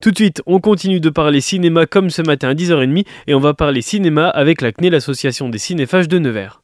Tout de suite, on continue de parler cinéma comme ce matin à 10h30 et on va parler cinéma avec la CNE, l'association des cinéphages de Nevers.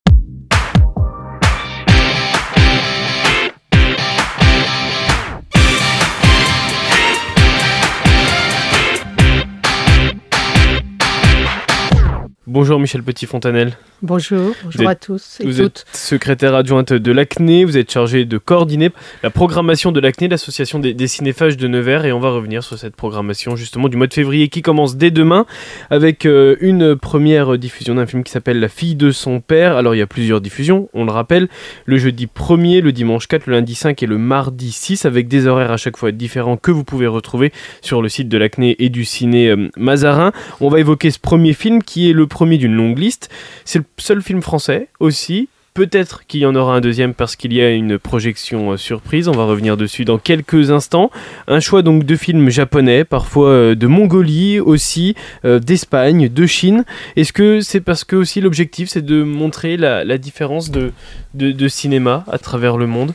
Bonjour Michel Petit-Fontanel. Bonjour, bonjour à tous et vous toutes. êtes secrétaire adjointe de l'ACNE, vous êtes chargée de coordonner la programmation de l'ACNE, l'association des, des, cinéphages de Nevers, et on va revenir sur cette programmation justement du mois de février qui commence dès demain avec euh, une première diffusion d'un film qui s'appelle La fille de son père. Alors il y a plusieurs diffusions, on le rappelle, le jeudi 1er, le dimanche 4, le lundi 5 et le mardi 6 avec des horaires à chaque fois différents que vous pouvez retrouver sur le site de l'ACNE et du ciné euh, Mazarin. On va évoquer ce premier film qui est le premier d'une longue liste. C'est le seul film français aussi. Peut-être qu'il y en aura un deuxième parce qu'il y a une projection euh, surprise. On va revenir dessus dans quelques instants. Un choix donc de films japonais, parfois euh, de Mongolie aussi, euh, d'Espagne, de Chine. Est-ce que c'est parce que aussi l'objectif c'est de montrer la, la différence de, de, de, cinéma à travers le monde?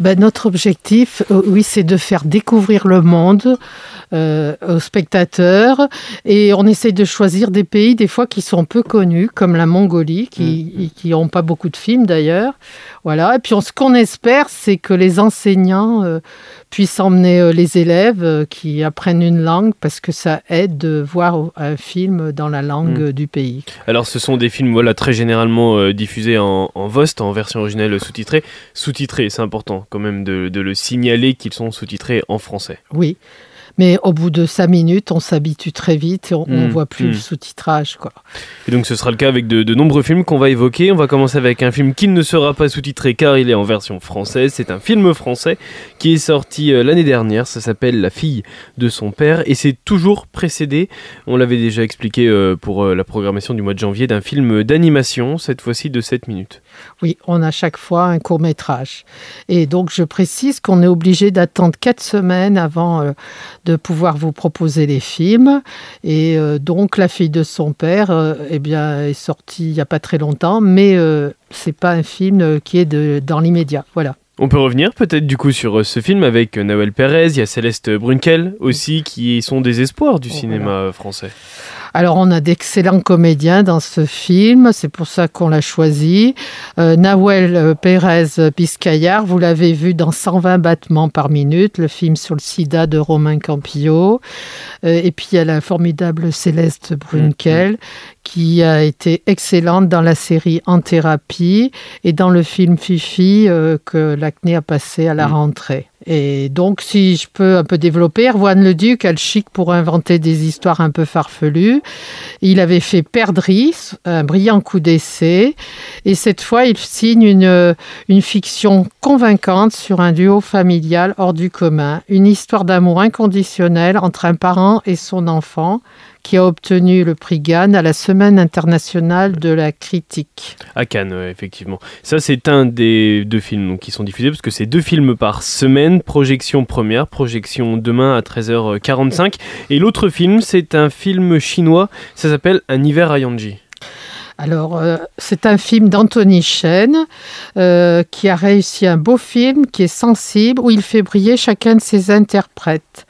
Ben, Notre objectif, oui, c'est de faire découvrir le monde euh, aux spectateurs et on essaie de choisir des pays des fois qui sont peu connus, comme la Mongolie, qui n'ont mmh. pas beaucoup de films d'ailleurs. Voilà. Et puis on, ce qu'on espère, c'est que les enseignants euh, puissent emmener euh, les élèves euh, qui apprennent une langue parce que ça aide de voir un film dans la langue mmh. du pays. Alors ce sont des films voilà, très généralement diffusés en, en, VOST, en version originale sous-titrée. Sous-titrés, c'est important quand même de, de le signaler qu'ils sont sous-titrés en français. Oui. Mais au bout de cinq minutes, on s'habitue très vite et on ne mmh, voit plus mmh. le sous-titrage. Quoi. Et donc ce sera le cas avec de, de, nombreux films qu'on va évoquer. On va commencer avec un film qui ne sera pas sous-titré car il est en version française. C'est un film français qui est sorti euh, l'année dernière. Ça s'appelle La fille de son père et c'est toujours précédé, on l'avait déjà expliqué euh, pour euh, la programmation du mois de janvier, d'un film d'animation, cette fois-ci de 7 minutes. Oui, on a chaque fois un court métrage. Et donc je précise qu'on est obligé d'attendre 4 semaines avant de pouvoir vous proposer les films. Et euh, donc La fille de son père euh, eh bien, est sortie il n'y a pas très longtemps, mais euh, c'est pas un film qui est de, dans l'immédiat. Voilà. On peut revenir peut-être du coup sur ce film avec Nawel Pérez, il y a Céleste Brunkel aussi qui sont des espoirs du oh, cinéma voilà. français. Alors on a d'excellents comédiens dans ce film, c'est pour ça qu'on l'a choisi. Euh, Nawel Pérez Biscayar, vous l'avez vu dans 120 battements par minute, le film sur le sida de Romain Campillo. Euh, et puis il y a la formidable Céleste Brunkel, mmh. qui a été excellente dans la série En thérapie et dans le film Fifi euh, que l'ACNE a passé à la mmh. rentrée. Et donc, si je peux un peu développer, Erwan Le Duc a le chic pour inventer des histoires un peu farfelues. Il avait fait Perdrix, un brillant coup d'essai. Et cette fois, il signe une, une fiction convaincante sur un duo familial hors du commun. Une histoire d'amour inconditionnel entre un parent et son enfant qui a obtenu le prix Cannes à la Semaine internationale de la critique. À Cannes, ouais, effectivement. Ça, c'est un des deux films donc, qui sont diffusés, parce que c'est deux films par semaine, projection première, projection demain à 13h45. Et l'autre film, c'est un film chinois, ça s'appelle Un hiver à Yanji. Alors, euh, c'est un film d'Anthony Chen euh, qui a réussi un beau film qui est sensible, où il fait briller chacun de ses interprètes.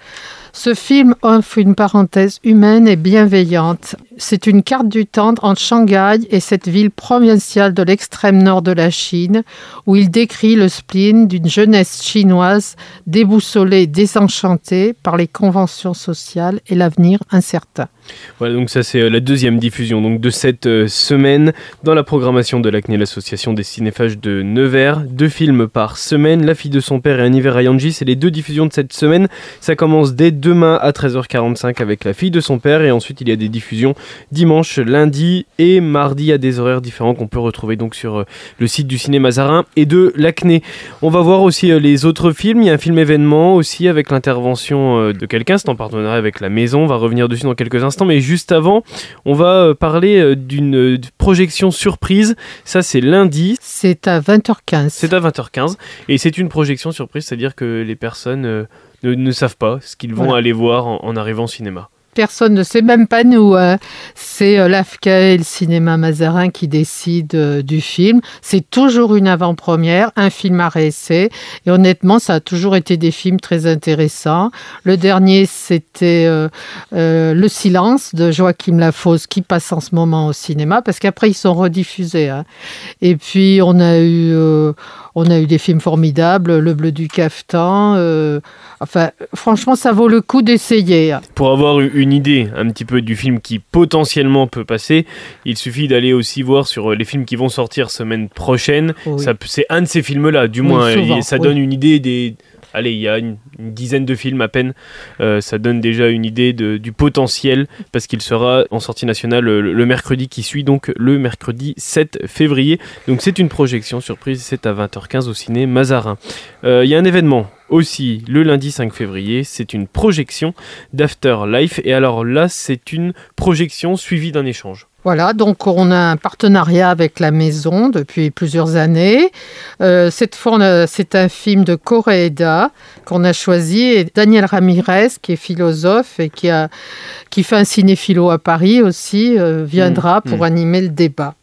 Ce film offre une parenthèse humaine et bienveillante. C'est une carte du temps entre Shanghai et cette ville provinciale de l'extrême nord de la Chine, où il décrit le spleen d'une jeunesse chinoise déboussolée, désenchantée par les conventions sociales et l'avenir incertain. Voilà, donc ça c'est la deuxième diffusion donc de cette euh, semaine dans la programmation de l'ACNE, l'association des cinéphages de Nevers. Deux films par semaine, La fille de son père et Un hiver à Yanji, c'est les deux diffusions de cette semaine. Ça commence dès demain à 13h45 avec La fille de son père et ensuite il y a des diffusions dimanche, lundi et mardi à des horaires différents qu'on peut retrouver donc sur euh, le site du cinéma Mazarin et de l'ACNE. On va voir aussi euh, les autres films, il y a un film événement aussi avec l'intervention de quelqu'un, c'est en partenariat avec la maison, on va revenir dessus dans quelques instants mais juste avant, on va parler d'une projection surprise. Ça, c'est lundi. C'est à 20h15. C'est à 20h15. Et c'est une projection surprise, c'est-à-dire que les personnes ne, ne, savent pas ce qu'ils vont voilà. aller voir en, en arrivant au cinéma. Personne ne sait, même pas nous. Hein. C'est euh, l'AFCA et le cinéma Mazarin qui décident euh, du film. C'est toujours une avant-première, un film à réessayer. Et honnêtement, ça a toujours été des films très intéressants. Le dernier, c'était euh, Le silence de Joachim Lafosse qui passe en ce moment au cinéma parce qu'après, ils sont rediffusés. Hein. Et puis, on a eu on a eu des films formidables, Le Bleu du Caftan. Euh, enfin, franchement, ça vaut le coup d'essayer. Pour avoir une idée un petit peu du film qui potentiellement peut passer, il suffit d'aller aussi voir sur les films qui vont sortir semaine prochaine. C'est un de ces films-là, du moins. et ça donne une idée des allez, il y a une, dizaine de films à peine. Euh, ça donne déjà une idée du potentiel parce qu'il sera en sortie nationale le, mercredi qui suit, donc le mercredi 7 février. Donc c'est une projection surprise, c'est à 20h15 au ciné Mazarin. Euh, il y a un événement aussi le lundi 5 février, c'est une projection d'Afterlife et alors là c'est une projection suivie d'un échange. Voilà, donc on a un partenariat avec la maison depuis plusieurs années. Euh, cette fois, c'est un film de Coréda qu'on a choisi. Et Daniel Ramirez, qui est philosophe et qui, a, qui fait un cinéphilo à Paris aussi, euh, viendra mmh, pour mmh. animer le débat.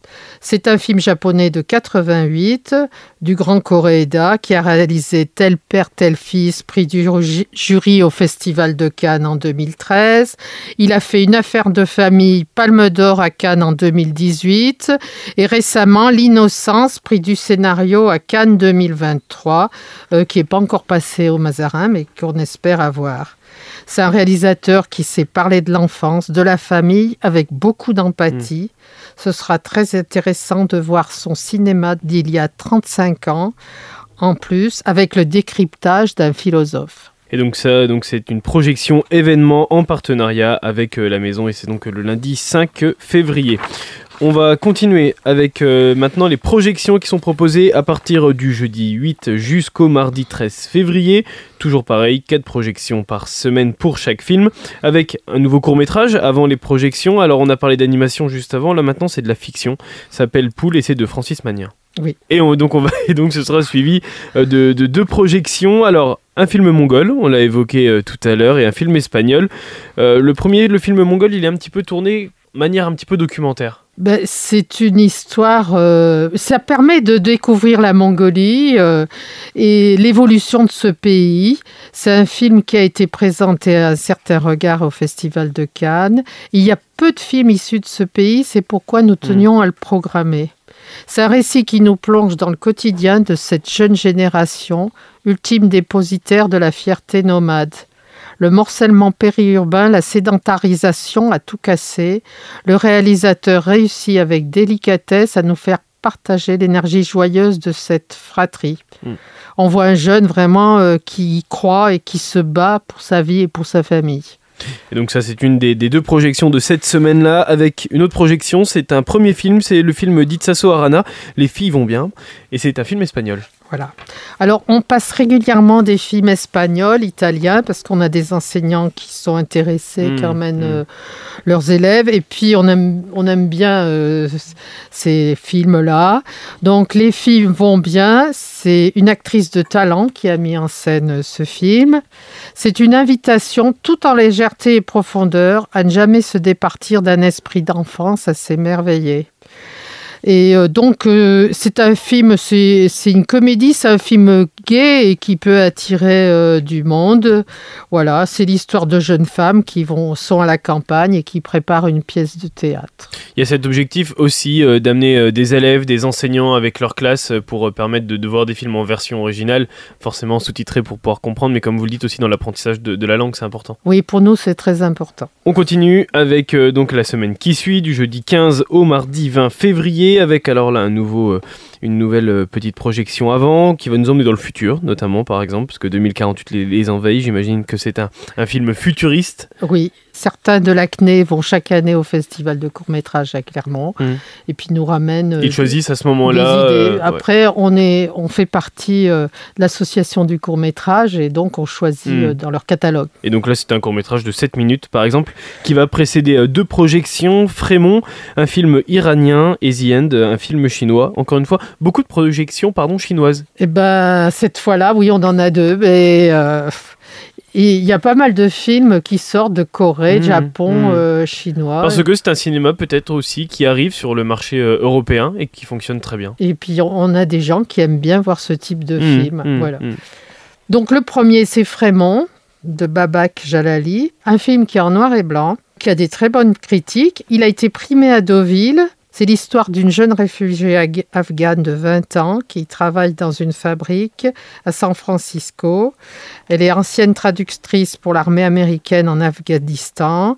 C'est un film japonais de 88 du grand Koreeda qui a réalisé Tel père, tel fils, prix du jury au Festival de Cannes en 2013. Il a fait une affaire de famille Palme d'Or à Cannes en 2018 et récemment L'innocence, prix du scénario à Cannes 2023, euh, qui n'est pas encore passé au Mazarin mais qu'on espère avoir. C'est un réalisateur qui sait parler de l'enfance, de la famille avec beaucoup d'empathie. Ce sera très intéressant de voir son cinéma d'il y a 35 ans, en plus, avec le décryptage d'un philosophe. Et donc ça, donc c'est une projection événement en partenariat avec euh, la maison et c'est donc le lundi 5 février. On va continuer avec euh, maintenant les projections qui sont proposées à partir du jeudi 8 jusqu'au mardi 13 février. Toujours pareil, 4 projections par semaine pour chaque film, avec un nouveau court métrage avant les projections. Alors on a parlé d'animation juste avant, là maintenant c'est de la fiction. Ça s'appelle Poule et c'est de Francis Magnin. Oui. Et donc on va donc ce sera suivi euh, de, deux projections. Alors un film mongol, on l'a évoqué euh, tout à l'heure, et un film espagnol. le premier, le film mongol, il est un petit peu tourné manière un petit peu documentaire. Ben, c'est une histoire, euh, ça permet de découvrir la Mongolie euh, et l'évolution de ce pays. C'est un film qui a été présenté à un certain regard au Festival de Cannes. Il y a peu de films issus de ce pays, c'est pourquoi nous hmm. tenions à le programmer. C'est un récit qui nous plonge dans le quotidien de cette jeune génération, ultime dépositaire de la fierté nomade le morcellement périurbain, la sédentarisation a tout cassé. Le réalisateur réussit avec délicatesse à nous faire partager l'énergie joyeuse de cette fratrie. Hmm. On voit un jeune vraiment euh, qui croit et qui se bat pour sa vie et pour sa famille. Et donc ça c'est une des, deux projections de cette semaine-là avec une autre projection, c'est un premier film, c'est le film d'Itsaso Arana, Les filles vont bien, et c'est un film espagnol. Voilà. Alors, on passe régulièrement des films espagnols, italiens, parce qu'on a des enseignants qui sont intéressés, qui mmh, emmènent mmh. euh, leurs élèves. Et puis, on aime, on aime bien euh, ces films-là. Donc, Les filles vont bien. C'est une actrice de talent qui a mis en scène ce film. C'est une invitation, tout en légèreté et profondeur, à ne jamais se départir d'un esprit d'enfance à s'émerveiller. Et euh, donc, euh, c'est un film, c'est une comédie, c'est un film gay et qui peut attirer euh, du monde. Voilà, c'est l'histoire de jeunes femmes qui vont, sont à la campagne et qui préparent une pièce de théâtre. Il y a cet objectif aussi d'amener des élèves, des enseignants avec leur classe pour permettre de, voir des films en version originale, forcément sous-titrés pour pouvoir comprendre, mais comme vous le dites aussi dans l'apprentissage de, de, la langue, c'est important. Oui, pour nous, c'est très important. On continue avec donc la semaine qui suit, du jeudi 15 au mardi 20 février avec alors là un nouveau, euh, une nouvelle euh, petite projection avant qui va nous emmener dans le futur, notamment par exemple, parce que 2048 les, les envahit, j'imagine que c'est un, un film futuriste. Oui, Certains de l'ACNE vont chaque année au festival de court métrage à Clermont mmh. et puis nous ramènent. Euh, Ils choisissent à ce moment-là. Euh, Après, on, est, on fait partie euh, de l'association du court métrage et donc on choisit mmh. dans leur catalogue. Et donc là, c'est un court métrage de 7 minutes par exemple qui va précéder deux projections Frémont, un film iranien et The End, un film chinois. Encore une fois, beaucoup de projections pardon, chinoises. Eh ben, cette fois-là, oui, on en a deux. Mais Et il y a pas mal de films qui sortent de Corée, Mmh, Japon, mmh. euh, chinois. Parce que c'est un cinéma peut-être aussi qui arrive sur le marché euh, européen et qui fonctionne très bien. Et puis on a des gens qui aiment bien voir ce type de Mmh, film. mmh, Voilà. Donc le premier, c'est Frémont de Babak Jalali, un film qui est en noir et blanc, qui a des très bonnes critiques. Il a été primé à Deauville. C'est l'histoire d'une jeune réfugiée afghane de 20 ans qui travaille dans une fabrique à San Francisco. Elle est ancienne traductrice pour l'armée américaine en Afghanistan.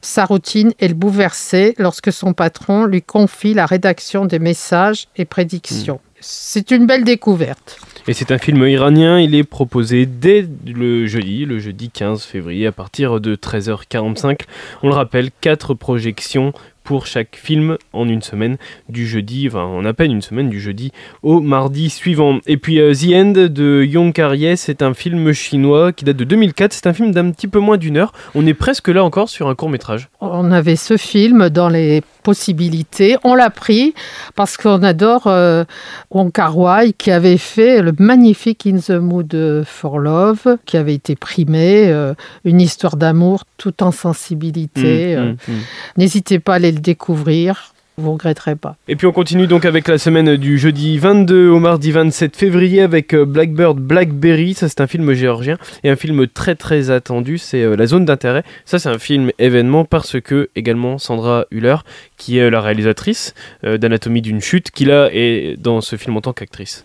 Sa routine est bouleversée lorsque son patron lui confie la rédaction des messages et prédictions. C'est une belle découverte. Et c'est un film iranien, il est proposé dès le jeudi, le jeudi 15 février, à partir de 13h45. On le rappelle, quatre projections pour chaque film en une semaine, du jeudi, enfin en à peine une semaine, du jeudi au mardi suivant. Et puis euh, The End de Yong Kar-ye, c'est un film chinois qui date de 2004, c'est un film d'un petit peu moins d'une heure. On est presque là encore sur un court métrage. On avait ce film dans les possibilités. On l'a pris parce qu'on adore euh, Wong Kar-wai qui avait fait le magnifique In the Mood for Love, qui avait été primé, euh, une histoire d'amour tout en sensibilité. Mmh, Euh, mmh, mmh. N'hésitez pas à aller le découvrir, vous regretterez pas. Et puis on continue donc avec la semaine du jeudi 22 au mardi 27 février avec euh, Blackbird Blackberry. Ça c'est un film géorgien et un film très très attendu. C'est euh, La Zone d'intérêt. Ça c'est un film événement parce que également Sandra Hüller, qui est la réalisatrice euh, d'Anatomie d'une chute, qui là est dans ce film en tant qu'actrice.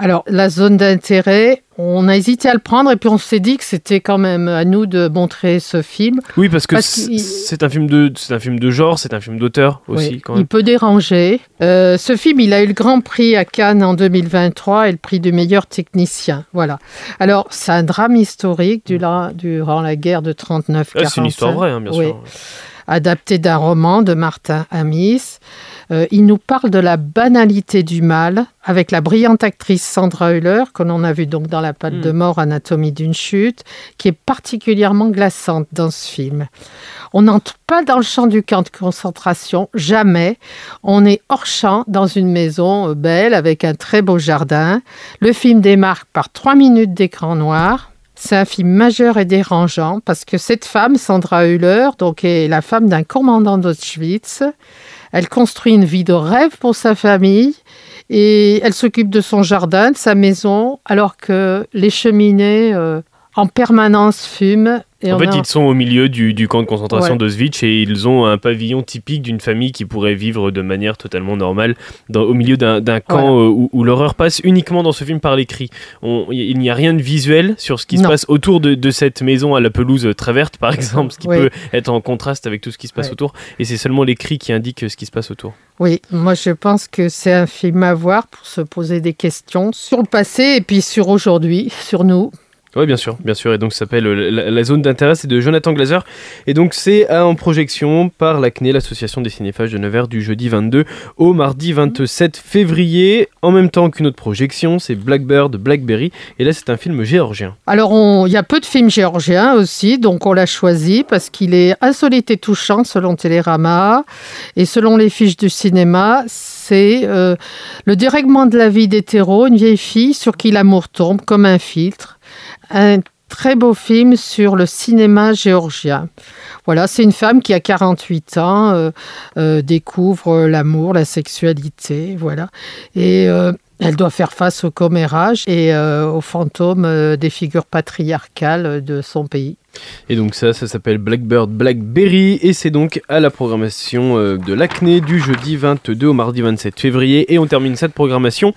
Alors, la zone d'intérêt, on a hésité à le prendre et puis on s'est dit que c'était quand même à nous de montrer ce film. Oui parce que c'est un film de c'est un film de genre, c'est un film d'auteur aussi Oui, quand il peut déranger. Euh, ce film, il a eu le Grand Prix à Cannes en 2023 et le prix du meilleur technicien. Voilà. Alors, c'est un drame historique durant, durant la guerre de 39-45. Ah, c'est une histoire vraie hein, bien Oui. sûr. adapté d'un roman de Martin Amis. Euh, il nous parle de la banalité du mal avec la brillante actrice Sandra Hüller, que l'on a vu donc dans La patte Mm. de mort, Anatomie d'une chute, qui est particulièrement glaçante dans ce film. On n'entre pas dans le champ du camp de concentration, jamais. On est hors champ dans une maison euh, belle avec un très beau jardin. Le film démarre par trois minutes d'écran noir. C'est un film majeur et dérangeant parce que cette femme, Sandra Hüller, donc est la femme d'un commandant d'Auschwitz. Elle construit une vie de rêve pour sa famille et elle s'occupe de son jardin, de sa maison, alors que les cheminées euh, en permanence fument. Et En fait, a- ils sont au milieu du, du camp de concentration Ouais. d'Auschwitz et ils ont un pavillon typique d'une famille qui pourrait vivre de manière totalement normale dans- au milieu d'un camp Voilà. euh, où, où l'horreur passe uniquement dans ce film par les cris. On- Il n'y a rien de visuel sur ce qui se passe autour de, de cette maison à la pelouse très verte, par exemple, ce qui Oui. peut être en contraste avec tout ce qui se passe autour. Et c'est seulement les cris qui indiquent ce qui se passe autour. Oui, moi je pense que c'est un film à voir pour se poser des questions sur le passé et puis sur aujourd'hui, sur nous. Oui, bien sûr, bien sûr. Et donc, ça s'appelle euh, la, zone d'intérêt, c'est de Jonathan Glazer. Et donc, c'est en projection par l'ACNE, l'association des cinéphages de Nevers, du jeudi 22 au mardi 27 février. En même temps qu'une autre projection, c'est Blackbird Blackberry. Et là, c'est un film géorgien. Alors il y a peu de films géorgiens aussi, donc on l'a choisi parce qu'il est insolite et touchant selon Télérama et selon les fiches du cinéma. C'est euh, le dérèglement de la vie d'hétéro, une vieille fille sur qui l'amour tombe comme un filtre. Un très beau film sur le cinéma géorgien. Voilà, c'est une femme qui a 48 ans, euh, euh, découvre l'amour, la sexualité, voilà. Et euh, elle doit faire face au commérage et aux fantômes des figures patriarcales de son pays. Et donc, ça, ça s'appelle Blackbird Blackberry. Et c'est donc à la programmation euh, de l'ACNE du jeudi 22 au mardi 27 février. Et on termine cette programmation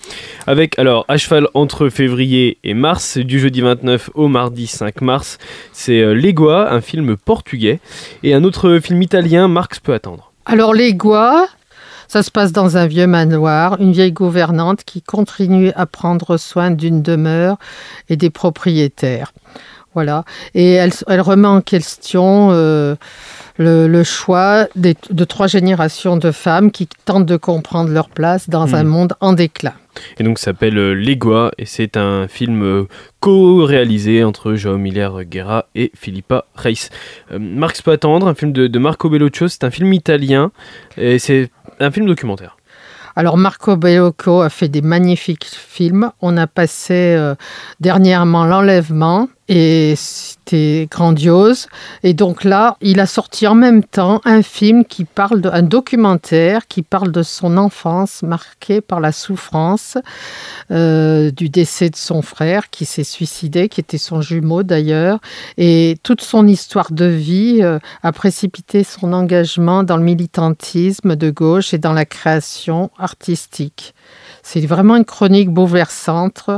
avec, alors, à cheval entre février et mars, du jeudi 29 au mardi 5 mars. C'est euh, Legua, un film portugais. Et un autre film italien, Marx peut attendre. Alors Gois, ça se passe dans un vieux manoir, une vieille gouvernante qui continue à prendre soin d'une demeure et des propriétaires. Voilà. Et elle, elle remet en question euh, le, le choix des- de trois générations de femmes qui tentent de comprendre leur place dans un Mhm. monde en déclin. Et donc, ça s'appelle euh, Legua. Et c'est un film euh, co-réalisé entre João Miller Guerra et Philippa Reis. Euh, Marx peut attendre, un film de, de Marco Bellocchio. C'est un film italien. Et c'est un film documentaire. Alors Marco Bellocchio a fait des magnifiques films. On a passé euh, dernièrement L'Enlèvement et c'était grandiose. Et donc là, il a sorti en même temps un film qui parle, de, un documentaire qui parle de son enfance marquée par la souffrance euh, du décès de son frère qui s'est suicidé, qui était son jumeau d'ailleurs. Et toute son histoire de vie euh, a précipité son engagement dans le militantisme de gauche et dans la création artistique. C'est vraiment une chronique bouleversante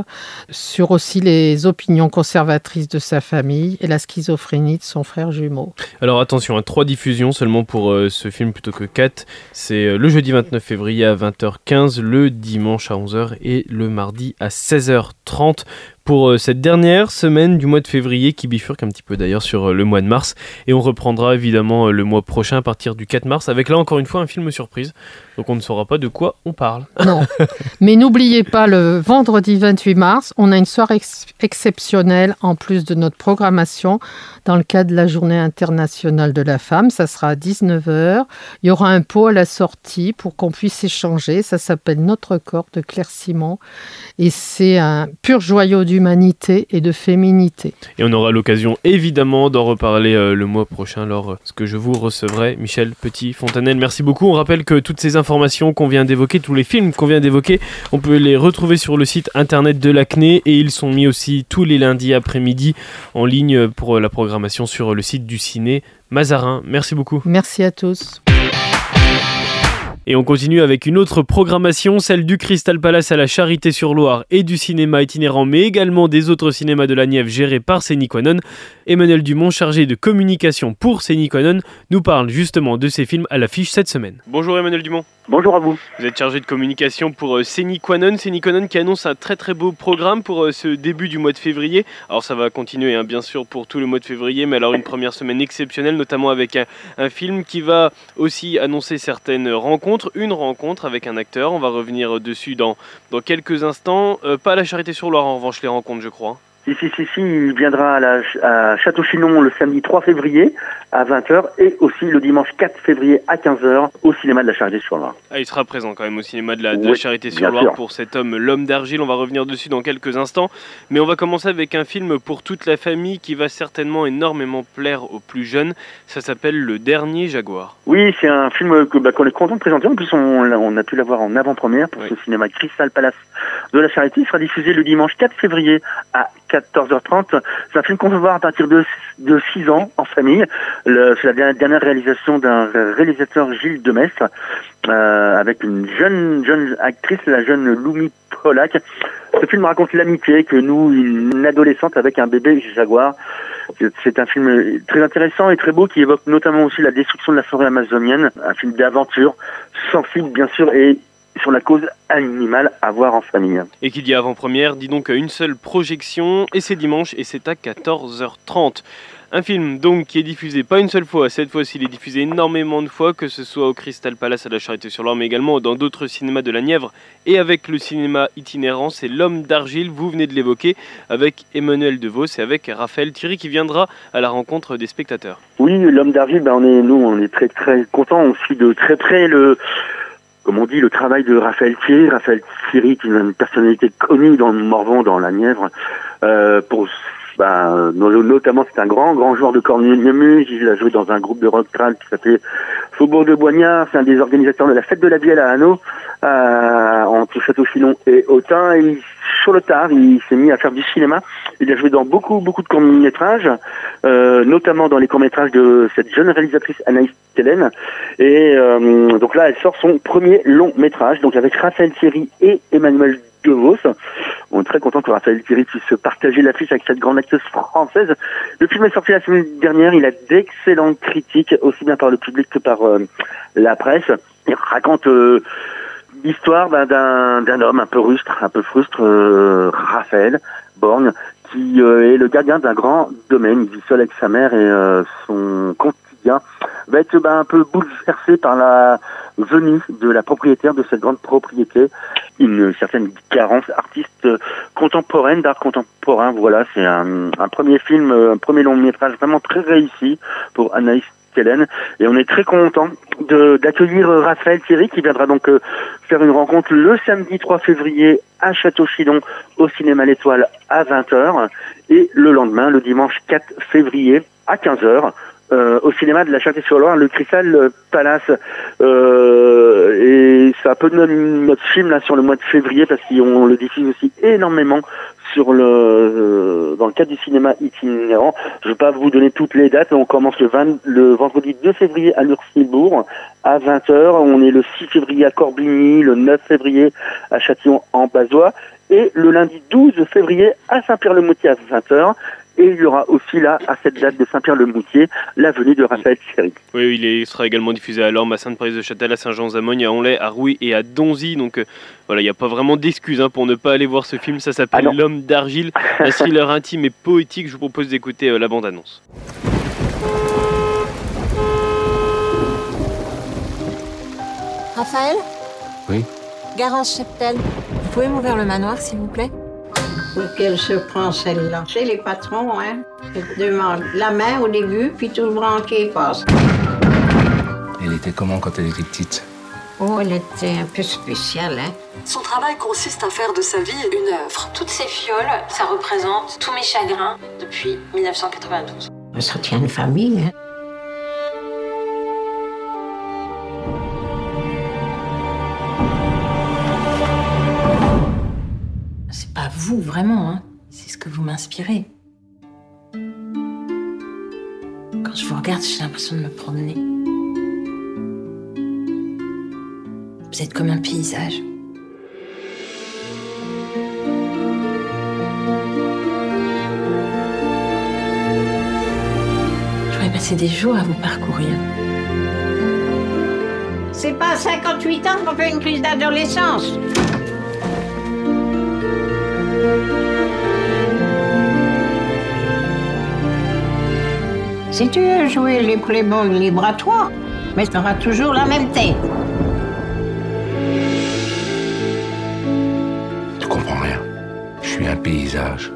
sur aussi les opinions conservatrices de sa famille et la schizophrénie de son frère jumeau. Alors attention, à hein, trois diffusions seulement pour euh, ce film plutôt que quatre. C'est euh, le jeudi 29 février à 20h15, le dimanche à 11h et le mardi à 16h30 pour euh, cette dernière semaine du mois de février qui bifurque un petit peu d'ailleurs sur le mois de mars. Et on reprendra évidemment le mois prochain à partir du 4 mars avec là encore une fois un film surprise. Donc on ne saura pas de quoi on parle. Non. Mais n'oubliez pas, le vendredi 28 mars, on a une soirée exceptionnelle en plus de notre programmation dans le cadre de la Journée internationale de la femme. Ça sera à 19h. Il y aura un pot à la sortie pour qu'on puisse échanger. Ça s'appelle Notre corps de Claire Simon. Et c'est un pur joyau d'humanité et de féminité. Et on aura l'occasion évidemment d'en reparler euh, le mois prochain lorsque je vous recevrai. Michel Petit-Fontanel, merci beaucoup. On rappelle que toutes ces informations qu'on vient d'évoquer, tous les films qu'on vient d'évoquer, on peut les retrouver sur le site internet de l'ACNE et ils sont mis aussi tous les lundis après-midi en ligne pour la programmation sur le site du ciné Mazarin. Merci beaucoup. Merci à tous. Et on continue avec une autre programmation, celle du Crystal Palace à la Charité-sur-Loire et du cinéma itinérant, mais également des autres cinémas de la Nièvre gérés par Séniquanon. Emmanuel Dumont, chargé de communication pour Séniquanon, nous parle justement de ces films à l'affiche cette semaine. Bonjour Emmanuel Dumont. Bonjour à vous. Vous êtes chargé de communication pour euh, Séniquanon. Séniquanon qui annonce un très très beau programme pour euh, ce début du mois de février. Alors ça va continuer hein, bien sûr pour tout le mois de février, mais alors une première semaine exceptionnelle, notamment avec un film qui va aussi annoncer certaines rencontres une rencontre avec un acteur. On va revenir dessus dans, quelques instants. Euh, pas la Charité-sur-Loire, en revanche, les rencontres, je crois. Si, si, si, si, il viendra à, la, à Château-Chinon le samedi 3 février à 20h et aussi le dimanche 4 février à 15h au cinéma de la Charité-sur-Loire. Ah, il sera présent quand même au cinéma de la, Charité-sur-Loire pour cet homme, l'homme d'argile. On va revenir dessus dans quelques instants. Mais on va commencer avec un film pour toute la famille qui va certainement énormément plaire aux plus jeunes. Ça s'appelle Le Dernier Jaguar. Oui, c'est un film que, bah, qu'on est content de présenter. En plus, on, on a pu l'avoir en avant-première pour ce cinéma Crystal Palace de la Charité. Il sera diffusé le dimanche 4 février à 14h30. C'est un film qu'on peut voir à partir de, de 6 ans en famille. C'est la dernière réalisation d'un réalisateur Gilles Demestre euh, avec une jeune jeune actrice, la jeune Loumi Polak. Ce film raconte l'amitié que nous, une adolescente avec un bébé jaguar. C'est un film très intéressant et très beau qui évoque notamment aussi la destruction de la forêt amazonienne. Un film d'aventure, sensible bien sûr et sur la cause animale à voir en famille. Et qui dit avant-première, dit donc une seule projection, et c'est dimanche, et c'est à 14h30. Un film donc qui est diffusé pas une seule fois, cette fois-ci il est diffusé énormément de fois, que ce soit au Crystal Palace à la Charité-sur-Loire, mais également dans d'autres cinémas de la Nièvre et avec le cinéma itinérant, c'est L'Homme d'Argile, vous venez de l'évoquer, avec Emmanuel DeVos et avec Raphaël Thierry qui viendra à la rencontre des spectateurs. Oui, L'Homme d'Argile, ben on est, nous on est très très contents, on suit de très près le comme on dit, le travail de Raphaël Thierry. Raphaël Thierry, est une personnalité connue dans le Morvan, dans la Nièvre, euh, pour bah, notamment c'est un grand grand joueur de cornemuse, il a joué dans un groupe de rock trad qui s'appelait Faubourg de Boignard, c'est un des organisateurs de la fête de la Bielle à Hanau, euh, entre Château-Filon et Autun, et sur le tard, il s'est mis à faire du cinéma, il a joué dans beaucoup beaucoup de courts-métrages, euh, notamment dans les courts-métrages de cette jeune réalisatrice Anaïs Tellen, et euh, donc là elle sort son premier long-métrage, donc avec Raphaël Thierry et Emmanuel de. On est très content que Raphaël Thierry puisse partager l'affiche avec cette grande actrice française. Le film est sorti la semaine dernière, il a d'excellentes critiques, aussi bien par le public que par euh, la presse. Il raconte euh, l'histoire d'un homme un peu rustre, un peu frustre, euh, Raphaël Borgne, qui est le gardien d'un grand domaine. Il vit seul avec sa mère et son va être ben, un peu bouleversé par la venue de la propriétaire de cette grande propriété une certaine carence artiste contemporaine, d'art contemporain. Voilà, c'est un, premier film, un premier long métrage vraiment très réussi pour Anaïs. Et on est très content d'accueillir Raphaël Thierry qui viendra donc faire une rencontre le samedi 3 février à Château-Chilon au cinéma L'Étoile à 20h et le lendemain, le dimanche 4 février à 15h euh, au cinéma de la Château-sur-Loire, le Crystal Palace. Euh, et c'est un peu notre, notre, film là sur le mois de février parce qu'on le diffuse aussi énormément sur le euh, dans le cadre du cinéma itinérant. Je ne vais pas vous donner toutes les dates. On commence le, 20, le vendredi 2 février à Lursilbourg à 20h. On est le 6 février à Corbigny, le 9 février à Châtillon en Bazois et le lundi 12 février à Saint-Pierre-le-Moutier à 20h. Et il y aura aussi là, à cette date de Saint-Pierre-le-Moutier, la venue de Raphaël Thierry. Oui, il sera également diffusé à Lorme, à Sainte-Parise-de-Châtel, à Saint-Jean-Zamogne, à Onlay, à Rouy et à Donzy. Donc euh, voilà, il n'y a pas vraiment d'excuses hein, pour ne pas aller voir ce film. Ça s'appelle ah L'homme d'argile, un thriller intime et poétique. Je vous propose d'écouter euh, la bande-annonce. Raphaël? Oui Garance Cheptel, vous pouvez m'ouvrir le manoir, s'il vous plaît? Pour qu'elle se prend celle-là. Chez les patrons, hein, demande la main au début, puis tout le branqué passe. Elle était comment quand elle était petite? Oh, elle était un peu spéciale, hein. Son travail consiste à faire de sa vie une œuvre. Toutes ces fioles, ça représente tous mes chagrins depuis 1992. Ça tient une famille, hein. Vraiment. Hein. C'est ce que vous m'inspirez. Quand je vous regarde, j'ai l'impression de me promener. Vous êtes comme un paysage. Je pourrais passer des jours à vous parcourir. C'est pas à 58 ans qu'on fait une crise d'adolescence. Si tu veux jouer les playboys libre à toi, mais tu auras toujours la même tête. Tu comprends rien. Je suis un paysage.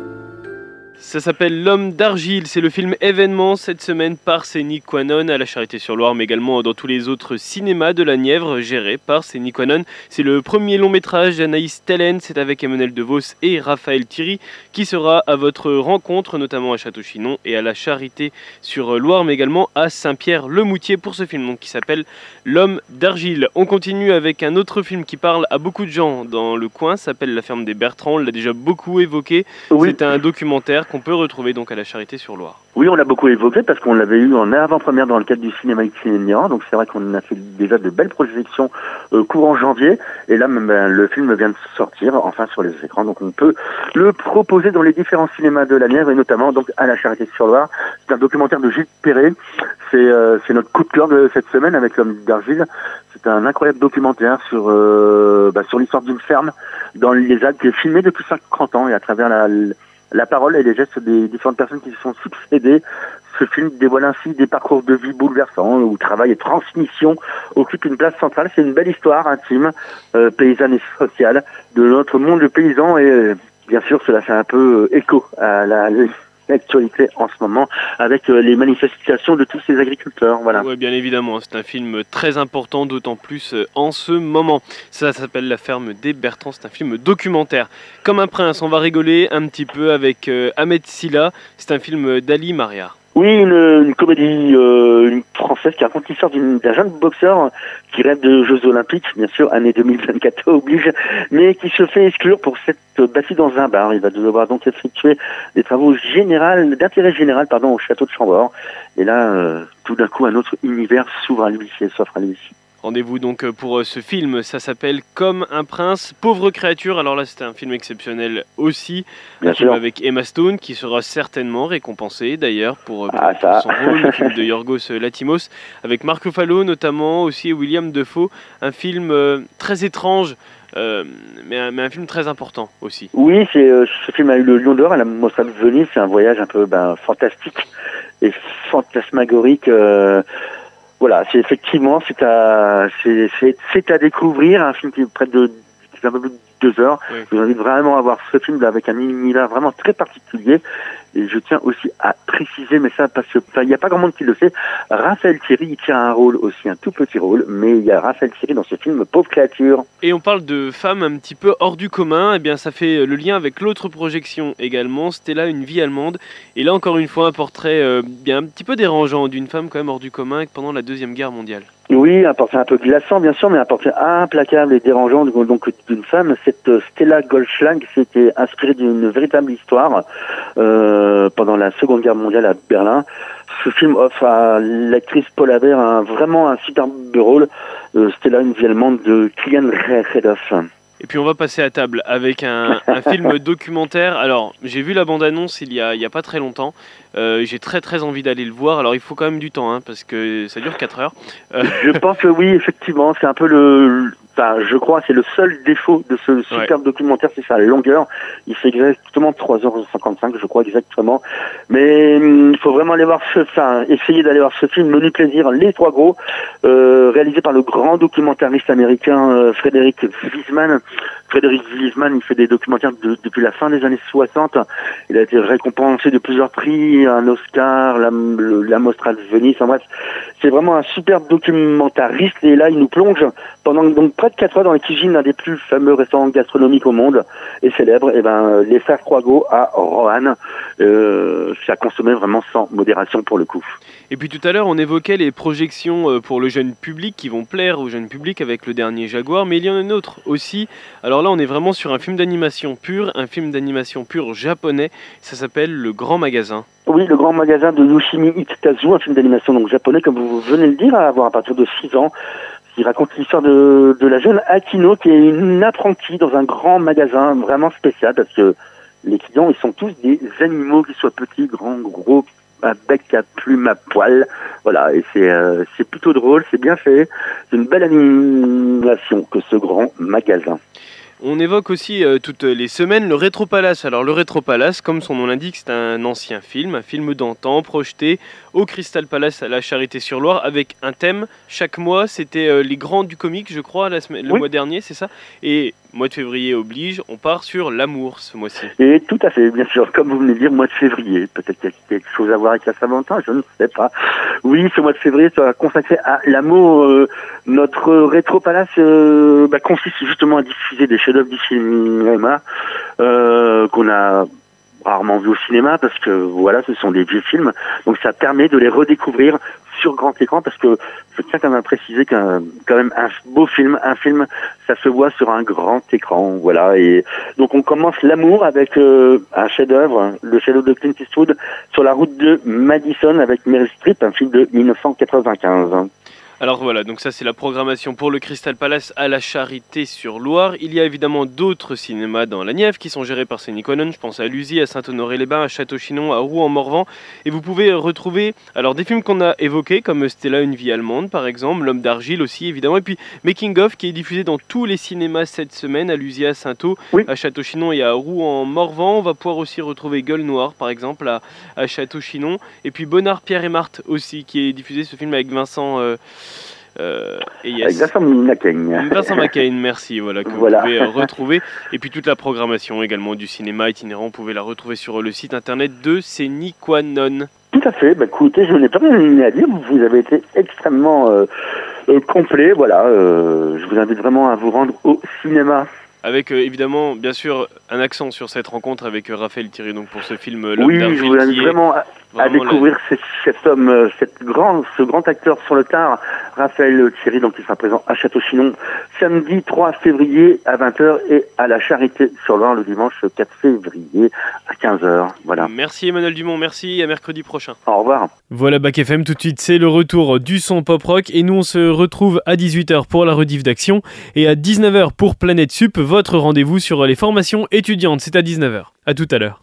Ça s'appelle L'homme d'argile. C'est le film événement cette semaine par Séni Quanon à la Charité-sur-Loire, mais également dans tous les autres cinémas de la Nièvre gérés par Séni Quanon. C'est le premier long métrage d'Anaïs Tellen. C'est avec Emmanuel DeVos et Raphaël Thierry qui sera à votre rencontre, notamment à Château-Chinon et à la Charité-sur-Loire, mais également à Saint-Pierre-le-Moutier pour ce film donc, qui s'appelle L'homme d'argile. On continue avec un autre film qui parle à beaucoup de gens dans le coin. S'appelle La ferme des Bertrands. On l'a déjà beaucoup évoqué. C'est un documentaire qu'on peut retrouver donc à la Charité-sur-Loire. Oui, on l'a beaucoup évoqué parce qu'on l'avait eu en avant-première dans le cadre du cinéma itinérant. Donc c'est vrai qu'on a fait déjà de belles projections euh, courant janvier. Et là, ben, le film vient de sortir enfin sur les écrans. Donc on peut le proposer dans les différents cinémas de la Nièvre et notamment donc à la Charité-sur-Loire. C'est un documentaire de Gilles Perret. C'est euh, notre coup de cœur de cette semaine avec l'homme d'argile. C'est un incroyable documentaire sur euh, bah, sur l'histoire d'une ferme dans les Alpes qui est filmé depuis 50 ans et à travers la parole et les gestes des différentes personnes qui se sont succédées. Ce film dévoile ainsi des parcours de vie bouleversants où travail et transmission occupent une place centrale. C'est une belle histoire intime, euh, paysanne et sociale de notre monde de paysans et euh, bien sûr cela fait un peu euh, écho à la l'actualité en ce moment avec euh, les manifestations de tous ces agriculteurs. Oui, bien évidemment, c'est un film très important, d'autant plus euh, en ce moment. Ça s'appelle La ferme des Bertrands, c'est un film documentaire. Comme un prince, on va rigoler un petit peu avec euh, Ahmed Silla, c'est un film d'Ali Mariar. Oui, une, comédie euh, française qui raconte l'histoire d'un jeune boxeur qui rêve de Jeux Olympiques, bien sûr, année 2024 oblige, mais qui se fait exclure pour s'être battu dans un bar. Il va devoir donc effectuer des travaux d'intérêt général pardon, au château de Chambord. Et là, euh, tout d'un coup, un autre univers s'ouvre à lui, s'offre à lui. Rendez-vous donc euh, pour euh, ce film, ça s'appelle Comme un prince, pauvre créature. Alors là, c'était un film exceptionnel aussi, Bien un sûr. film avec Emma Stone qui sera certainement récompensé d'ailleurs pour, euh, ah, son rôle, le film de Yorgos Latimos, avec Marc Ruffalo notamment, aussi William Defoe, un film très étrange. Euh, mais, un, mais, un, film très important aussi. Oui, c'est euh, ce film a eu le Lion d'Or à la Mostra de Venise. C'est un voyage un peu ben, fantastique et fantasmagorique. Euh, voilà, c'est effectivement c'est à c'est à découvrir un film qui est près de qui fait un peu plus deux heures. Oui. Je vous invite vraiment à voir ce film avec un univers vraiment très particulier. Et je tiens aussi à préciser, mais ça parce que il n'y a pas grand monde qui le sait, Raphaël Thierry il tient un rôle aussi, un tout petit rôle, mais il y a Raphaël Thierry dans ce film Pauvre créature. Et on parle de femmes un petit peu hors du commun, et bien ça fait le lien avec l'autre projection également, Stella, une vie allemande. Et là encore une fois un portrait euh, bien un petit peu dérangeant d'une femme quand même hors du commun pendant la Deuxième Guerre mondiale. Oui, un portrait un peu glaçant, bien sûr, mais un portrait implacable et dérangeant donc d'une femme. Cette euh, Stella Goldschlag s'était inspirée d'une véritable histoire euh, pendant la Seconde Guerre mondiale à Berlin. Ce film offre à l'actrice Paul Haber un, vraiment un superbe rôle. Euh, Stella, une vie allemande de Kilian Redoff. Et puis on va passer à table avec un, un film documentaire. Alors j'ai vu la bande-annonce il y a, il y a pas très longtemps. Euh, j'ai très très envie d'aller le voir. Alors il faut quand même du temps hein, parce que ça dure 4 heures. Euh... Je pense que oui, effectivement, c'est un peu le, enfin, je crois, c'est le seul défaut de ce superbe ouais. documentaire, c'est sa longueur. Il fait exactement 3h55, je crois exactement. Mais hum, il faut vraiment aller voir ce, enfin, essayer d'aller voir ce film, Menu Plaisir, Les Trois Gros, euh, réalisé par le grand documentariste américain euh, Frédéric Wiesman. Frédéric Wiesman, il fait des documentaires de, depuis la fin des années 60. Il a été récompensé de plusieurs prix, un Oscar, la, le, la Mostra de Venise. En bref, c'est vraiment un superbe documentariste. Et là, il nous plonge pendant donc près de 4 heures dans les cuisines d'un des plus fameux restaurants gastronomiques au monde et célèbre, et ben, les frères à Roanne. Euh, ça consommait vraiment sans modération pour le coup. Et puis tout à l'heure, on évoquait les projections euh, pour le jeune public qui vont plaire au jeune public avec le dernier Jaguar, mais il y en a une autre aussi. Alors là, on est vraiment sur un film d'animation pur, un film d'animation pur japonais. Ça s'appelle Le Grand Magasin. Oui, le grand magasin de Yoshimi Itakazu, un film d'animation donc japonais, comme vous venez de le dire, à avoir à partir de 6 ans. Il raconte l'histoire de, de la jeune Akino, qui est une apprentie dans un grand magasin vraiment spécial, parce que les clients, ils sont tous des animaux, qu'ils soient petits, grands, gros, à bec, à plume, à poil. Voilà, et c'est euh, c'est plutôt drôle, c'est bien fait. C'est une belle animation que ce grand magasin. On évoque aussi euh, toutes les semaines le Rétro Palace. Alors le Rétro Palace, comme son nom l'indique, c'est un ancien film, un film d'antan projeté au Crystal Palace à la Charité-sur-Loire avec un thème. Chaque mois, c'était euh, les grands du comique, je crois, la semaine, le Oui. mois dernier, c'est ça? Et mois de février oblige, on part sur l'amour ce mois-ci. Et tout à fait, bien sûr, comme vous venez de dire, mois de février. Peut-être qu'il y a quelque chose à voir avec la Saint-Valentin, je ne sais pas. Oui, ce mois de février sera consacré à l'amour. Euh, notre rétro palace euh, bah, consiste justement à diffuser des chefs-d'œuvre du cinéma euh, qu'on a rarement vu au cinéma parce que voilà, ce sont des vieux films. Donc ça permet de les redécouvrir sur grand écran parce que je tiens quand même à préciser qu'un quand même un beau film, un film, ça se voit sur un grand écran, voilà. Et donc on commence l'amour avec euh, un chef-d'œuvre, le chef-d'œuvre de Clint Eastwood, sur la route de Madison avec Meryl Streep, un film de 1995. Alors voilà, donc ça c'est la programmation pour le Crystal Palace à la Charité sur Loire. Il y a évidemment d'autres cinémas dans la Nièvre qui sont gérés par Séniconon. Je pense à Lusy, à Saint-Honoré-les-Bains, à Château-Chinon, à Rouen-en-Morvan. Et vous pouvez retrouver alors des films qu'on a évoqués comme Stella, une vie allemande par exemple, L'homme d'argile aussi évidemment. Et puis Making of qui est diffusé dans tous les cinémas cette semaine à Lusy, à Saint-Au, Oui. à Château-Chinon et à Rouen-en-Morvan. On va pouvoir aussi retrouver Gueule Noire par exemple à, à Château-Chinon. Et puis Bonnard, Pierre et Marthe aussi qui est diffusé ce film avec Vincent. euh, euh, et Avec yes. Vincent McCain, merci, voilà, que Voilà. vous pouvez euh, retrouver. Et puis toute la programmation également du cinéma itinérant, vous pouvez la retrouver sur le site internet de Séniquanon. Tout à fait. Bah, écoutez, je n'ai pas rien à dire. Vous avez été extrêmement euh, euh, complet. Voilà. euh, je vous invite vraiment à vous rendre au cinéma. Avec euh, évidemment, bien sûr, un accent sur cette rencontre avec Raphaël Thierry donc pour ce film L'homme Oui, je vous invite vraiment à, à vraiment la- découvrir cet, cet homme, euh, cet grand, ce grand acteur sur le tard, Raphaël Thierry, donc il sera présent à Château-Chinon samedi 3 février à 20h et à la Charité sur Loire le dimanche 4 février à 15h. Voilà. Merci Emmanuel Dumont, merci, à mercredi prochain. Au revoir. Voilà Bac FM tout de suite, c'est le retour du son pop rock et nous on se retrouve à 18h pour la rediff d'action et à 19h pour Planète Sup, votre rendez-vous sur les formations étudiantes, c'est à 19h. À tout à l'heure.